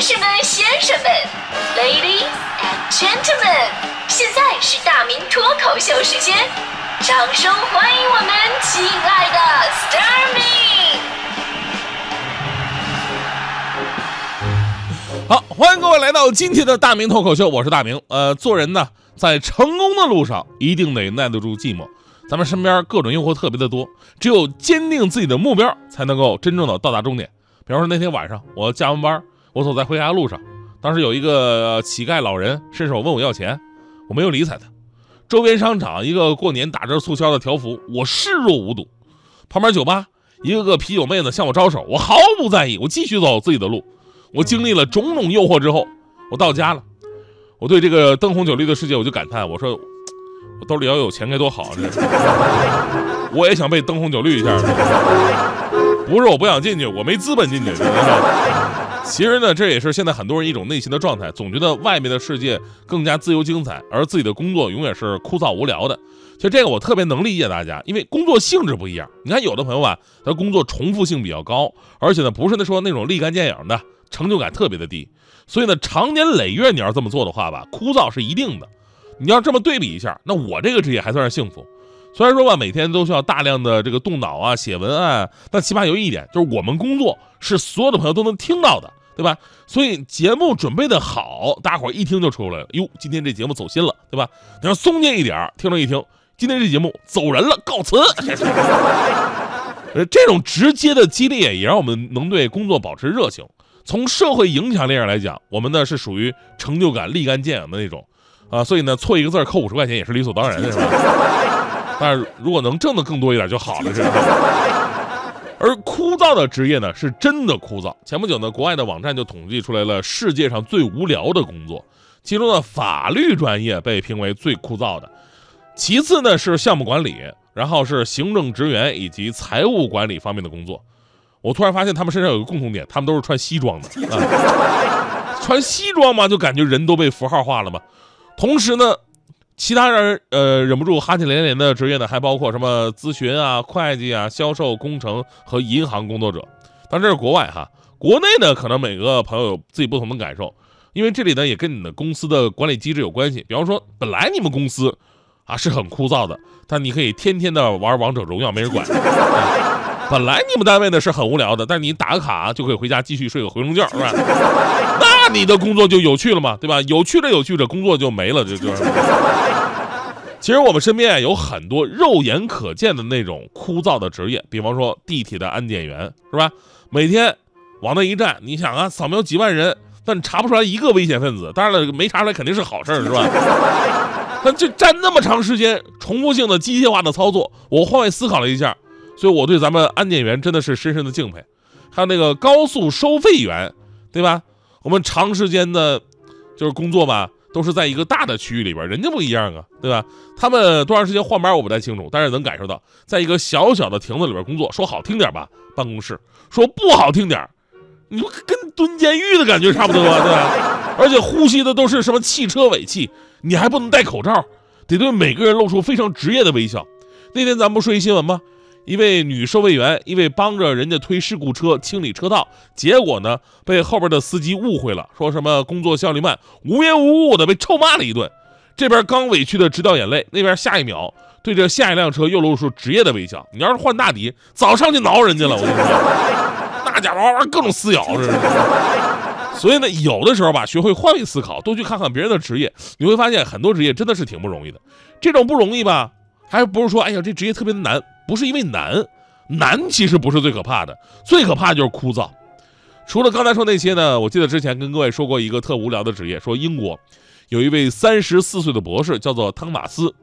女士们、先生们，Ladies and Gentlemen，现在是大明脱口秀时间，掌声欢迎我们亲爱的 s t a r m y 好，欢迎各位来到今天的大明脱口秀，我是大明。呃，做人呢，在成功的路上一定得耐得住寂寞。咱们身边各种诱惑特别的多，只有坚定自己的目标，才能够真正的到达终点。比方说那天晚上，我加完班，我走在回家路上，当时有一个乞丐老人伸手问我要钱，我没有理睬他。周边商场一个过年打折促销的条幅，我视若无睹。旁边酒吧一个个啤酒妹子向我招手，我毫不在意，我继续走自己的路。我经历了种种诱惑之后，我到家了。我对这个灯红酒绿的世界，我就感叹，我说。我兜里要有钱该多好！这我也想被灯红酒绿一下。不是我不想进去，我没资本进去。其实呢，这也是现在很多人一种内心的状态，总觉得外面的世界更加自由精彩，而自己的工作永远是枯燥无聊的。其实这个我特别能理解大家，因为工作性质不一样。你看有的朋友吧，他工作重复性比较高，而且呢不是那说那种立竿见影的，成就感特别的低。所以呢，长年累月你要这么做的话吧，枯燥是一定的。你要这么对比一下，那我这个职业还算是幸福。虽然说吧，每天都需要大量的这个动脑啊、写文案，但起码有一点，就是我们工作是所有的朋友都能听到的，对吧？所以节目准备的好，大伙一听就出来了。哟，今天这节目走心了，对吧？你要松懈一点，听众一听，今天这节目走人了，告辞。呃，这种直接的激励也让我们能对工作保持热情。从社会影响力上来讲，我们呢是属于成就感立竿见影的那种。啊，所以呢，错一个字扣五十块钱也是理所当然的，是吧？但是如果能挣的更多一点就好了，是吧？而枯燥的职业呢，是真的枯燥。前不久呢，国外的网站就统计出来了世界上最无聊的工作，其中的法律专业被评为最枯燥的，其次呢是项目管理，然后是行政职员以及财务管理方面的工作。我突然发现他们身上有个共同点，他们都是穿西装的啊，穿西装嘛，就感觉人都被符号化了嘛。同时呢，其他人呃忍不住哈气连连的职业呢，还包括什么咨询啊、会计啊、销售、工程和银行工作者。但这是国外哈，国内呢，可能每个朋友有自己不同的感受，因为这里呢也跟你的公司的管理机制有关系。比方说，本来你们公司啊是很枯燥的，但你可以天天的玩王者荣耀，没人管。本来你们单位呢是很无聊的，但是你打个卡就可以回家继续睡个回笼觉，是吧？那你的工作就有趣了嘛，对吧？有趣着有趣着，工作就没了，这就是。其实我们身边有很多肉眼可见的那种枯燥的职业，比方说地铁的安检员，是吧？每天往那一站，你想啊，扫描几万人，但查不出来一个危险分子。当然了，没查出来肯定是好事，是吧？但这站那么长时间，重复性的机械化的操作，我换位思考了一下。所以，我对咱们安检员真的是深深的敬佩，还有那个高速收费员，对吧？我们长时间的，就是工作吧，都是在一个大的区域里边，人家不一样啊，对吧？他们多长时间换班我不太清楚，但是能感受到，在一个小小的亭子里边工作，说好听点吧，办公室；说不好听点，你说跟蹲监狱的感觉差不多，对吧？而且呼吸的都是什么汽车尾气，你还不能戴口罩，得对每个人露出非常职业的微笑。那天咱们不说一新闻吗？一位女收费员，因为帮着人家推事故车清理车道，结果呢被后边的司机误会了，说什么工作效率慢，无缘无故的被臭骂了一顿。这边刚委屈的直掉眼泪，那边下一秒对着下一辆车又露出职业的微笑。你要是换大迪，早上去挠人家了，我跟你说，那家伙玩各种撕咬，这是。所以呢，有的时候吧，学会换位思考，多去看看别人的职业，你会发现很多职业真的是挺不容易的。这种不容易吧，还不是说，哎呀，这职业特别的难。不是因为难，难其实不是最可怕的，最可怕就是枯燥。除了刚才说那些呢，我记得之前跟各位说过一个特无聊的职业，说英国有一位三十四岁的博士叫做汤马斯，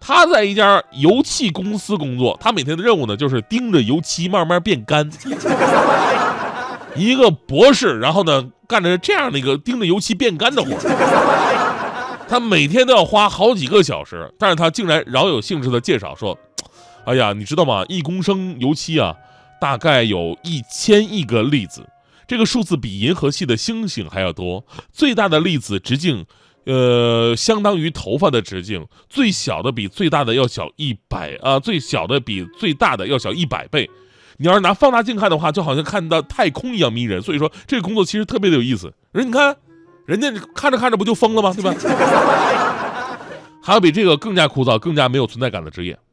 他在一家油漆公司工作，他每天的任务呢就是盯着油漆慢慢变干。一个博士，然后呢干着这样的一个盯着油漆变干的活他每天都要花好几个小时，但是他竟然饶有兴致的介绍说。哎呀，你知道吗？一公升油漆啊，大概有一千亿个粒子，这个数字比银河系的星星还要多。最大的粒子直径，呃，相当于头发的直径；最小的比最大的要小一百啊，最小的比最大的要小一百倍。你要是拿放大镜看的话，就好像看到太空一样迷人。所以说，这个工作其实特别的有意思。人你看，人家看着看着不就疯了吗？对吧？还有比这个更加枯燥、更加没有存在感的职业——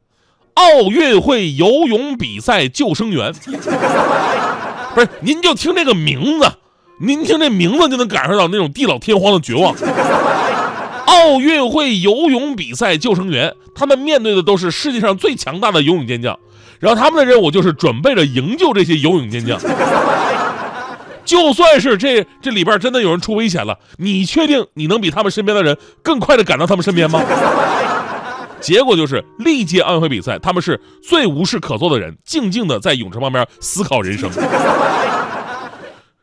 奥运会游泳比赛救生员。不是，您就听这个名字，您听这名字就能感受到那种地老天荒的绝望。奥运会游泳比赛救生员，他们面对的都是世界上最强大的游泳健将，然后他们的任务就是准备着营救这些游泳健将。就算是这这里边真的有人出危险了，你确定你能比他们身边的人更快的赶到他们身边吗？结果就是历届奥运会比赛，他们是最无事可做的人，静静的在泳池旁边思考人生。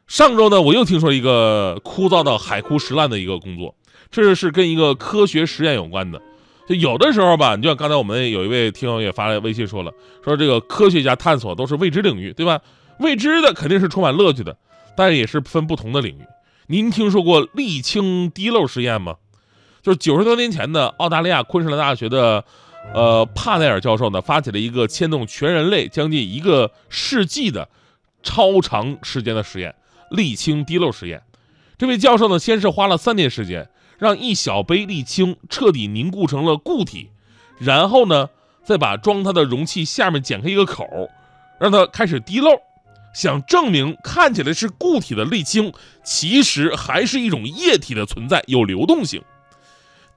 上周呢，我又听说一个枯燥到海枯石烂的一个工作，这是跟一个科学实验有关的。就有的时候吧，你就像刚才我们有一位听友也发来微信说了，说这个科学家探索都是未知领域，对吧？未知的肯定是充满乐趣的。但也是分不同的领域。您听说过沥青滴漏实验吗？就是九十多年前的澳大利亚昆士兰大学的，呃，帕奈尔教授呢，发起了一个牵动全人类将近一个世纪的超长时间的实验——沥青滴漏实验。这位教授呢，先是花了三年时间，让一小杯沥青彻底凝固成了固体，然后呢，再把装它的容器下面剪开一个口，让它开始滴漏。想证明看起来是固体的沥青，其实还是一种液体的存在，有流动性。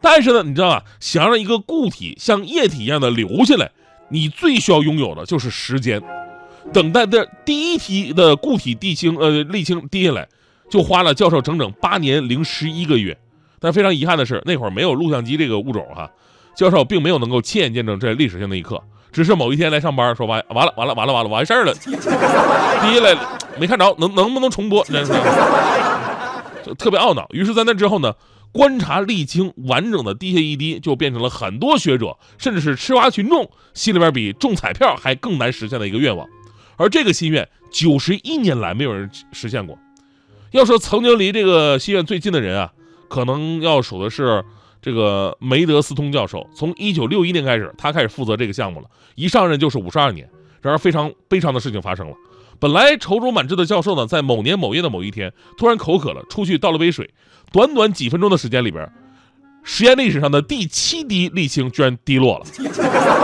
但是呢，你知道吧？想让一个固体像液体一样的流下来，你最需要拥有的就是时间。等待的第一批的固体地青呃沥青滴下来，就花了教授整整八年零十一个月。但非常遗憾的是，那会儿没有录像机这个物种哈，教授并没有能够亲眼见证这历史性的一刻。只是某一天来上班，说完完了完了完了完了完事儿了，滴下来没看着，能能不能重播？真是就特别懊恼。于是，在那之后呢，观察沥青完整的滴下一滴，就变成了很多学者，甚至是吃瓜群众心里边比中彩票还更难实现的一个愿望。而这个心愿，九十一年来没有人实现过。要说曾经离这个心愿最近的人啊，可能要数的是。这个梅德斯通教授从一九六一年开始，他开始负责这个项目了，一上任就是五十二年。然而，非常悲伤的事情发生了。本来踌躇满志的教授呢，在某年某月的某一天，突然口渴了，出去倒了杯水。短短几分钟的时间里边，实验历史上的第七滴沥青居然滴落了。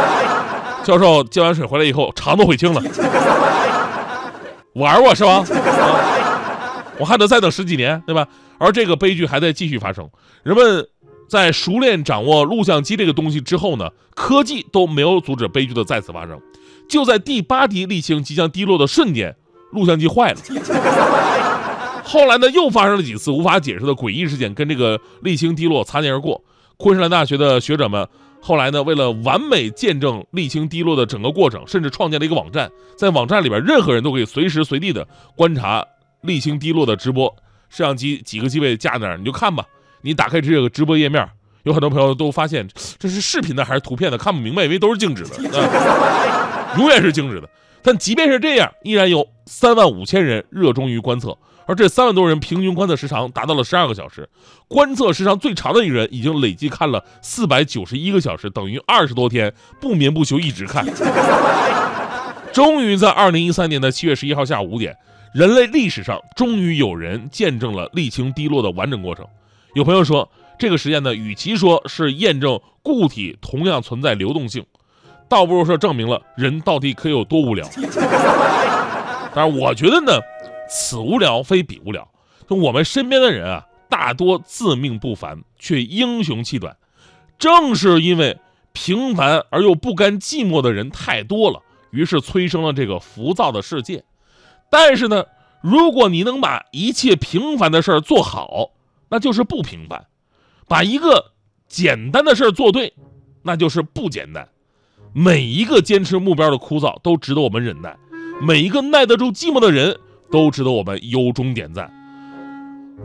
教授接完水回来以后，肠都悔青了。玩我是吧？我还得再等十几年，对吧？而这个悲剧还在继续发生，人们。在熟练掌握录像机这个东西之后呢，科技都没有阻止悲剧的再次发生。就在第八滴沥青即将滴落的瞬间，录像机坏了。后来呢，又发生了几次无法解释的诡异事件，跟这个沥青滴落擦肩而过。昆士兰大学的学者们后来呢，为了完美见证沥青滴落的整个过程，甚至创建了一个网站，在网站里边，任何人都可以随时随地的观察沥青滴落的直播。摄像机几个机位架那儿，你就看吧。你打开这个直播页面，有很多朋友都发现这是视频的还是图片的，看不明白，以为都是静止的，永远是静止的。但即便是这样，依然有三万五千人热衷于观测，而这三万多人平均观测时长达到了十二个小时。观测时长最长的一个人已经累计看了四百九十一个小时，等于二十多天不眠不休一直看。终于在二零一三年的七月十一号下午五点，人类历史上终于有人见证了沥青滴落的完整过程。有朋友说，这个实验呢，与其说是验证固体同样存在流动性，倒不如说证明了人到底可以有多无聊。但是我觉得呢，此无聊非彼无聊。就我们身边的人啊，大多自命不凡，却英雄气短。正是因为平凡而又不甘寂寞的人太多了，于是催生了这个浮躁的世界。但是呢，如果你能把一切平凡的事儿做好，那就是不平凡，把一个简单的事儿做对，那就是不简单。每一个坚持目标的枯燥都值得我们忍耐，每一个耐得住寂寞的人都值得我们由衷点赞。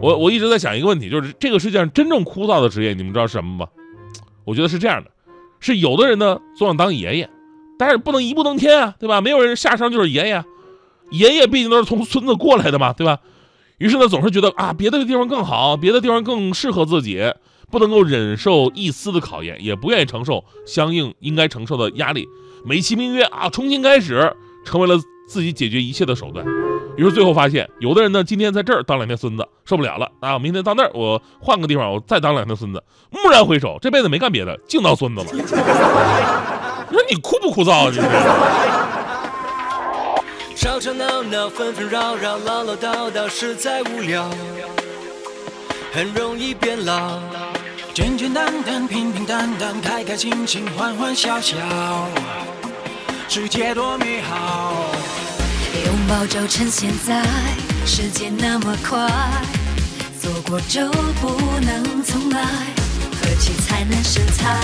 我我一直在想一个问题，就是这个世界上真正枯燥的职业，你们知道是什么吗？我觉得是这样的，是有的人呢总想当爷爷，但是不能一步登天啊，对吧？没有人下生就是爷爷，爷爷毕竟都是从孙子过来的嘛，对吧？于是呢，总是觉得啊，别的地方更好，别的地方更适合自己，不能够忍受一丝的考验，也不愿意承受相应应该承受的压力，美其名曰啊，重新开始，成为了自己解决一切的手段。于是最后发现，有的人呢，今天在这儿当两天孙子受不了了啊，明天到那儿我换个地方，我再当两天孙子。蓦然回首，这辈子没干别的，净当孙子了。你说你枯不枯燥啊？你这吵吵闹闹，纷纷扰扰，唠唠叨叨，实在无聊，很容易变老。简简单单，平平淡淡，开开心心，欢欢笑笑，世界多美好。拥抱就趁现在，时间那么快，错过就不能重来，何其才能失态，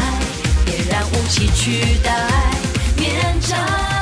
别让武器取代面罩。